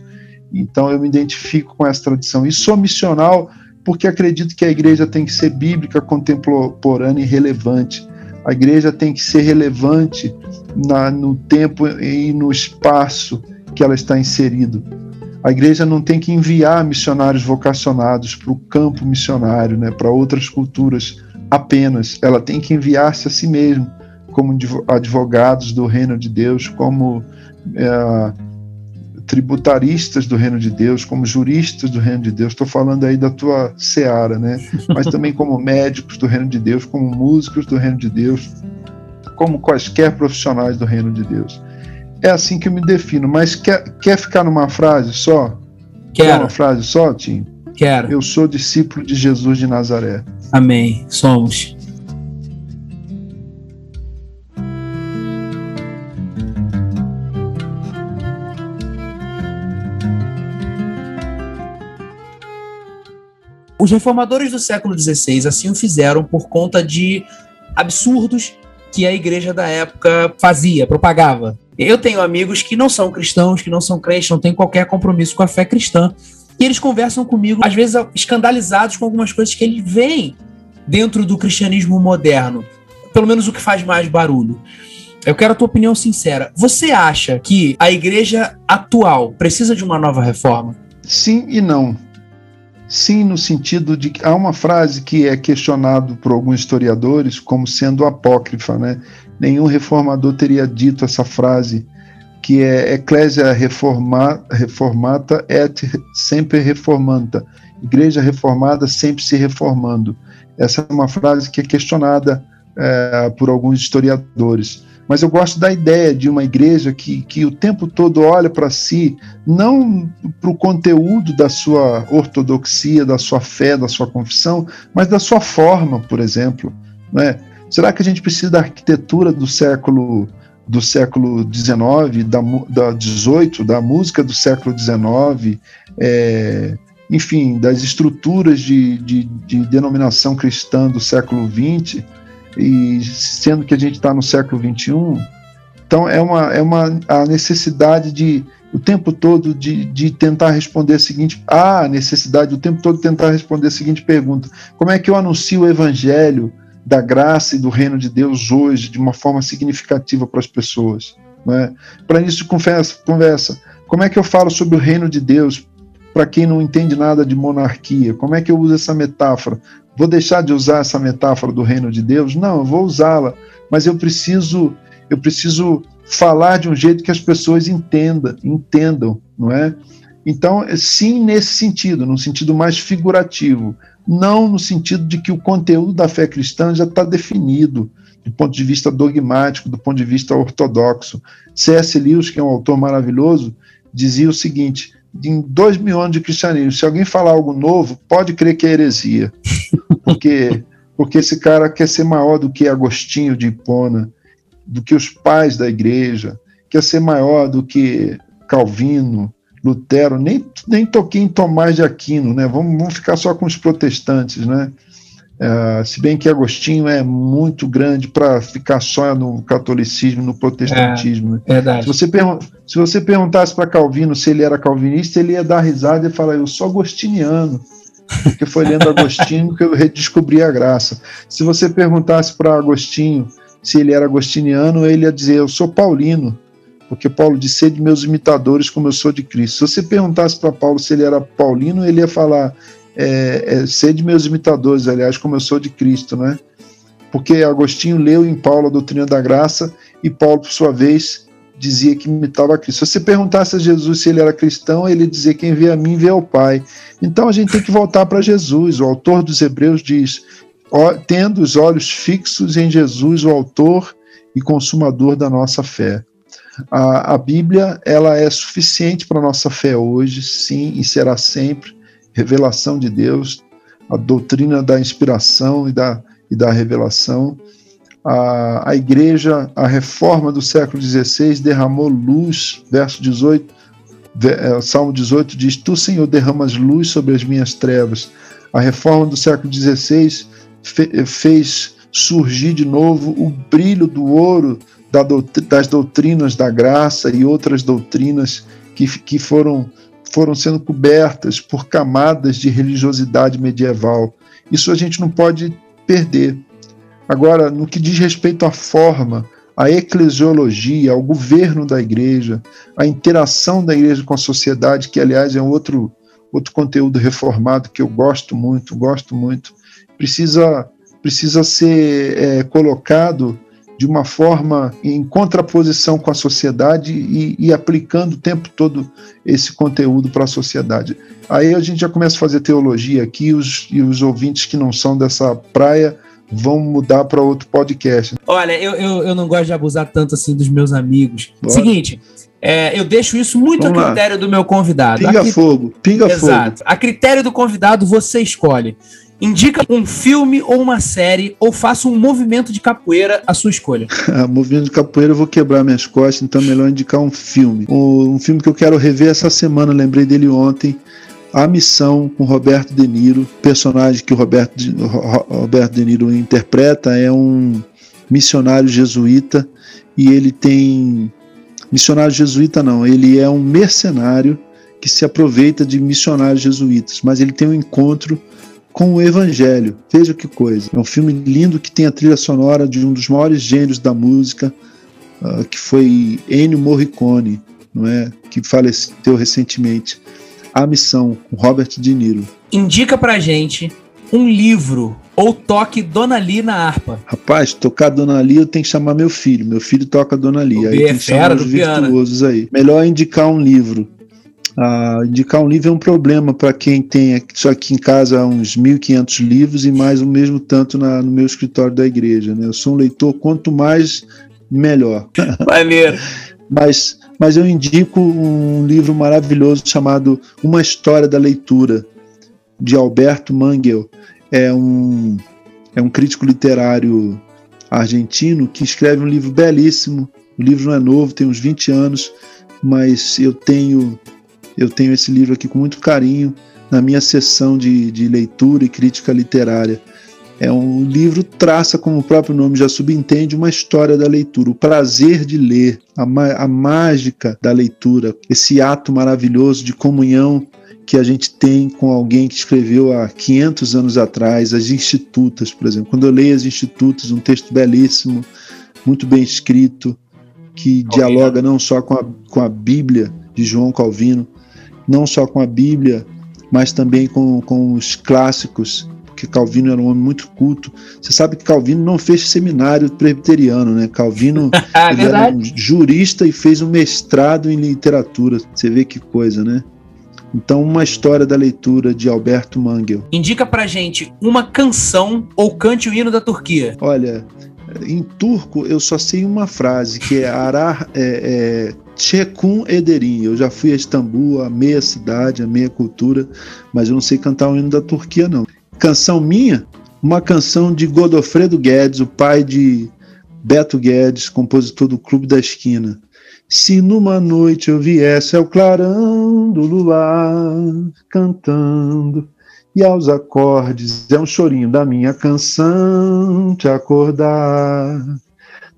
Então eu me identifico com essa tradição e sou missional porque acredito que a igreja tem que ser bíblica, contemporânea e relevante. A igreja tem que ser relevante na, no tempo e no espaço que ela está inserido. A igreja não tem que enviar missionários vocacionados para o campo missionário, né, para outras culturas apenas. Ela tem que enviar-se a si mesma como advogados do reino de Deus, como é, tributaristas do reino de Deus, como juristas do reino de Deus, estou falando aí da tua seara, né? Mas também como médicos do reino de Deus, como músicos do reino de Deus, como quaisquer profissionais do reino de Deus. É assim que eu me defino, mas quer, quer ficar numa frase só? Quero. Quer uma frase só, Tim? Quero. Eu sou discípulo de Jesus de Nazaré. Amém. Somos. Os reformadores do século XVI assim o fizeram por conta de absurdos que a igreja da época fazia, propagava. Eu tenho amigos que não são cristãos, que não são crentes, não têm qualquer compromisso com a fé cristã. E eles conversam comigo, às vezes escandalizados com algumas coisas que eles veem dentro do cristianismo moderno. Pelo menos o que faz mais barulho. Eu quero a tua opinião sincera. Você acha que a igreja atual precisa de uma nova reforma? Sim e não. Sim, no sentido de que há uma frase que é questionado por alguns historiadores como sendo apócrifa, né? Nenhum reformador teria dito essa frase que é Ecclesia reforma, reformata et sempre reformanta. Igreja reformada sempre se reformando. Essa é uma frase que é questionada é, por alguns historiadores. Mas eu gosto da ideia de uma igreja que, que o tempo todo olha para si, não para o conteúdo da sua ortodoxia, da sua fé, da sua confissão, mas da sua forma, por exemplo. Né? Será que a gente precisa da arquitetura do século do século XIX, da, da 18, da música do século XIX, é, enfim, das estruturas de, de, de, denominação cristã do século XX, e sendo que a gente está no século XXI, então é uma, é uma a necessidade de o tempo todo de, de tentar responder a seguinte, a necessidade o tempo todo de tentar responder a seguinte pergunta: como é que eu anuncio o evangelho? da graça e do reino de Deus hoje de uma forma significativa para as pessoas. Né? Para isso, conversa, conversa. Como é que eu falo sobre o reino de Deus para quem não entende nada de monarquia? Como é que eu uso essa metáfora? Vou deixar de usar essa metáfora do reino de Deus? Não, eu vou usá-la, mas eu preciso, eu preciso falar de um jeito que as pessoas entendam, entendam, não é? Então, sim, nesse sentido, num sentido mais figurativo, não no sentido de que o conteúdo da fé cristã já está definido do ponto de vista dogmático, do ponto de vista ortodoxo. C.S. Lewis, que é um autor maravilhoso, dizia o seguinte: em dois mil anos de cristianismo, se alguém falar algo novo, pode crer que é heresia, porque porque esse cara quer ser maior do que Agostinho de Hipona, do que os pais da igreja, quer ser maior do que Calvino, Lutero, nem, nem toquei em Tomás de Aquino, né? Vamos, vamos ficar só com os protestantes, né? É, se bem que Agostinho é muito grande para ficar só no catolicismo, no protestantismo. É, verdade. Se você, se você perguntasse para Calvino se ele era calvinista, ele ia dar risada e falar: Eu sou agostiniano, porque foi lendo Agostinho que eu redescobri a graça. Se você perguntasse para Agostinho se ele era agostiniano, ele ia dizer: Eu sou paulino, porque Paulo disse: de meus imitadores como eu sou de Cristo. Se você perguntasse para Paulo se ele era paulino, ele ia falar: é, é, de meus imitadores, aliás, como eu sou de Cristo, né? Porque Agostinho leu em Paulo a doutrina da graça e Paulo, por sua vez, dizia que imitava Cristo. Se você perguntasse a Jesus se ele era cristão, ele dizia: quem vê a mim vê ao Pai. Então a gente tem que voltar para Jesus. O autor dos Hebreus diz: tendo os olhos fixos em Jesus, o autor e consumador da nossa fé. A, a Bíblia ela é suficiente para a nossa fé hoje, sim, e será sempre revelação de Deus, a doutrina da inspiração e da, e da revelação. A, a igreja, a reforma do século XVI derramou luz, verso 18, é, Salmo 18 diz: Tu, Senhor, derramas luz sobre as minhas trevas. A reforma do século XVI fe, fez surgir de novo o brilho do ouro das doutrinas da graça e outras doutrinas que, que foram, foram sendo cobertas por camadas de religiosidade medieval. Isso a gente não pode perder. Agora, no que diz respeito à forma, à eclesiologia, ao governo da igreja, à interação da igreja com a sociedade, que aliás é um outro, outro conteúdo reformado que eu gosto muito, gosto muito, precisa, precisa ser é, colocado de uma forma em contraposição com a sociedade e, e aplicando o tempo todo esse conteúdo para a sociedade. Aí a gente já começa a fazer teologia aqui os, e os ouvintes que não são dessa praia vão mudar para outro podcast. Olha, eu, eu, eu, não gosto de abusar tanto assim dos meus amigos. Bora. Seguinte, é, eu deixo isso muito Vamos a critério lá. do meu convidado. Pinga fogo, pinga Exato. fogo. A critério do convidado, você escolhe. Indica um filme ou uma série ou faça um movimento de capoeira à sua escolha. movimento de capoeira eu vou quebrar minhas costas, então é melhor indicar um filme. Um filme que eu quero rever essa semana, lembrei dele ontem. A Missão com Roberto De Niro, personagem que o Roberto De, Roberto De Niro interpreta é um missionário jesuíta e ele tem missionário jesuíta não, ele é um mercenário que se aproveita de missionários jesuítas, mas ele tem um encontro com o Evangelho. Veja que coisa. É um filme lindo que tem a trilha sonora de um dos maiores gênios da música, uh, que foi Ennio Morricone, não é? que faleceu recentemente. A Missão, com Robert De Niro. Indica pra gente um livro ou toque Dona Lee na harpa? Rapaz, tocar Dona Lee eu tenho que chamar meu filho. Meu filho toca Dona Lee. aí tem que chamar os virtuosos aí. Melhor indicar um livro. Ah, indicar um livro é um problema para quem tem só aqui em casa uns 1.500 livros e mais o mesmo tanto na, no meu escritório da igreja. Né? Eu sou um leitor, quanto mais, melhor. Maneiro. mas, mas eu indico um livro maravilhoso chamado Uma História da Leitura, de Alberto Mangel é um, é um crítico literário argentino que escreve um livro belíssimo. O livro não é novo, tem uns 20 anos, mas eu tenho eu tenho esse livro aqui com muito carinho na minha sessão de, de leitura e crítica literária. É um livro traça, como o próprio nome já subentende, uma história da leitura, o prazer de ler, a, a mágica da leitura, esse ato maravilhoso de comunhão que a gente tem com alguém que escreveu há 500 anos atrás, as Institutas, por exemplo. Quando eu leio as Institutas, um texto belíssimo, muito bem escrito, que dialoga não só com a, com a Bíblia de João Calvino, não só com a Bíblia, mas também com, com os clássicos, porque Calvino era um homem muito culto. Você sabe que Calvino não fez seminário presbiteriano, né? Calvino ele era um jurista e fez um mestrado em literatura. Você vê que coisa, né? Então, uma história da leitura de Alberto Mangel. Indica pra gente uma canção ou cante o hino da Turquia. Olha, em turco eu só sei uma frase que é Arar é, é, Çekun Ederim. Eu já fui a Istambul, a meia cidade, a meia cultura, mas eu não sei cantar o hino da Turquia, não. Canção minha? Uma canção de Godofredo Guedes, o pai de Beto Guedes, compositor do Clube da Esquina. Se numa noite eu viesse ao clarão do luar, cantando, e aos acordes é um chorinho da minha canção te acordar.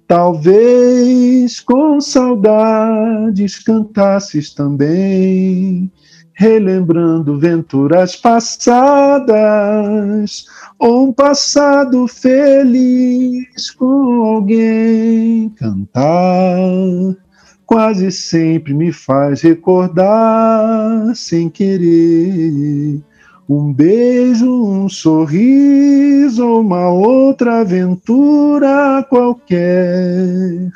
Talvez com saudades cantasses também, relembrando venturas passadas, ou um passado feliz com alguém cantar quase sempre me faz recordar sem querer. Um beijo, um sorriso, uma outra aventura qualquer,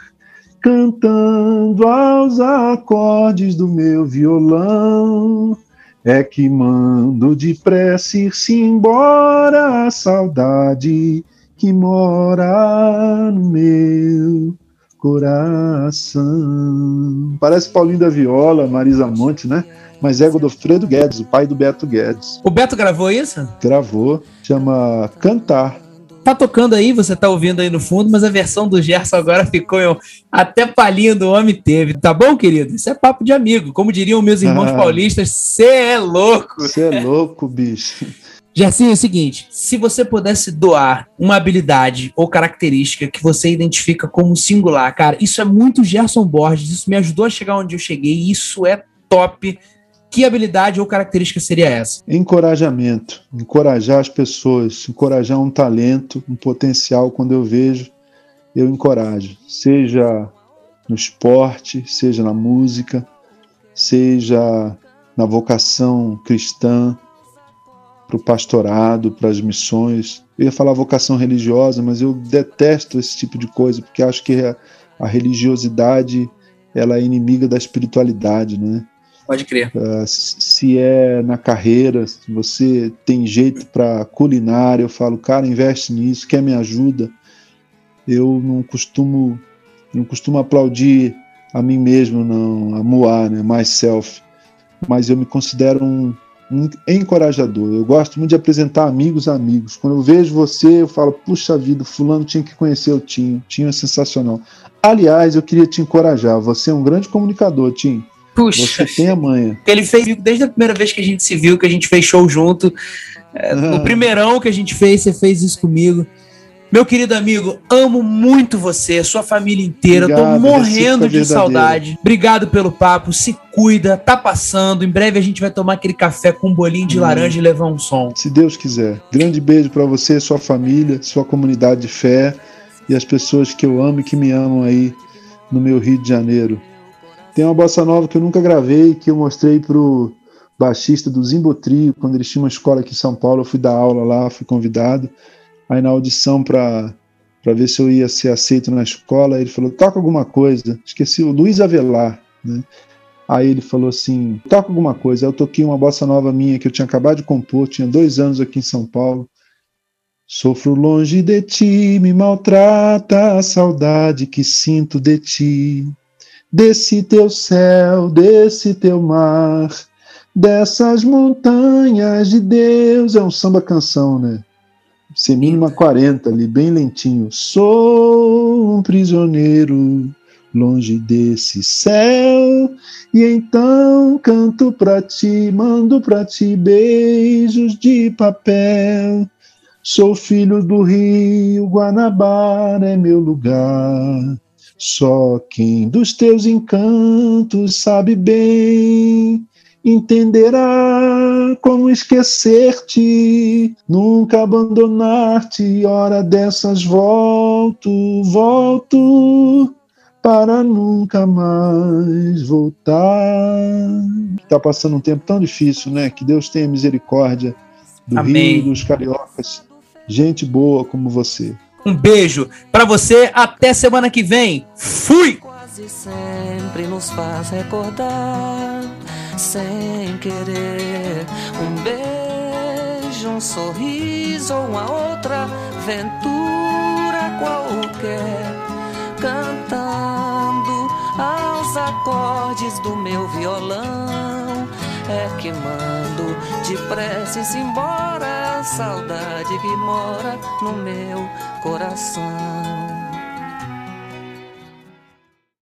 cantando aos acordes do meu violão. É que mando depressa ir-se embora a saudade que mora no meu coração. Parece Paulinho da Viola, Marisa Monte, né? Mas é Godofredo Guedes, o pai do Beto Guedes. O Beto gravou isso? Gravou, chama Cantar. Tá tocando aí, você tá ouvindo aí no fundo, mas a versão do Gerson agora ficou eu, até palhinha do homem teve. Tá bom, querido? Isso é papo de amigo. Como diriam meus irmãos ah, paulistas, você é louco. Você é louco, bicho. Gersinho, é o seguinte: se você pudesse doar uma habilidade ou característica que você identifica como singular, cara, isso é muito Gerson Borges, isso me ajudou a chegar onde eu cheguei, isso é top. Que habilidade ou característica seria essa? Encorajamento. Encorajar as pessoas, encorajar um talento, um potencial. Quando eu vejo, eu encorajo. Seja no esporte, seja na música, seja na vocação cristã, para o pastorado, para as missões. Eu ia falar vocação religiosa, mas eu detesto esse tipo de coisa, porque acho que a, religiosidade ela é inimiga da espiritualidade, né? Pode crer. Uh, se é na carreira, se você tem jeito para culinária, eu falo, cara, investe nisso, quer me ajuda. Eu não costumo, não costumo aplaudir a mim mesmo, não, a Moá, né, myself. Mas eu me considero um, encorajador. Eu gosto muito de apresentar amigos a amigos. Quando eu vejo você, eu falo, puxa vida, fulano tinha que conhecer o Tim. O Tim é sensacional. Aliás, eu queria te encorajar. Você é um grande comunicador, Tim. Puxa. Você tem a manha. Ele fez desde a primeira vez que a gente se viu, que a gente fez show junto. É, ah. No primeirão que a gente fez, você fez isso comigo. Meu querido amigo, amo muito você, sua família inteira. Obrigado, Tô morrendo de saudade. Obrigado pelo papo. Se cuida, tá passando. Em breve a gente vai tomar aquele café com um bolinho de hum. laranja e levar um som. Se Deus quiser. Grande beijo para você, sua família, sua comunidade de fé e as pessoas que eu amo e que me amam aí no meu Rio de Janeiro. Tem uma bossa nova que eu nunca gravei, que eu mostrei pro baixista do Zimbotrio, quando eles tinham uma escola aqui em São Paulo, eu fui dar aula lá, fui convidado. Aí na audição para para ver se eu ia ser aceito na escola, ele falou: "Toca alguma coisa". Esqueci o Luiz Avelar, né? Aí ele falou assim: toca alguma coisa. Eu toquei uma bossa nova minha que eu tinha acabado de compor, tinha dois anos aqui em São Paulo. Sofro longe de ti, me maltrata a saudade que sinto de ti. Desse teu céu, desse teu mar, dessas montanhas de Deus. É um samba canção, né? Semínima 40 ali, bem lentinho. Sou um prisioneiro longe desse céu, e então canto pra ti, mando pra ti beijos de papel. Sou filho do rio, Guanabara é meu lugar. Só quem dos teus encantos sabe bem entenderá como esquecer-te, nunca abandonar-te. Hora dessas volto, volto para nunca mais voltar. Está passando um tempo tão difícil, né? Que Deus tenha misericórdia do Amém. Rio, dos cariocas, gente boa como você. Um beijo para você, até semana que vem. Fui! Quase sempre nos faz recordar, sem querer, um beijo, um sorriso uma outra aventura qualquer, cantando aos acordes do meu violão é que mando depressa embora a saudade que mora no meu coração.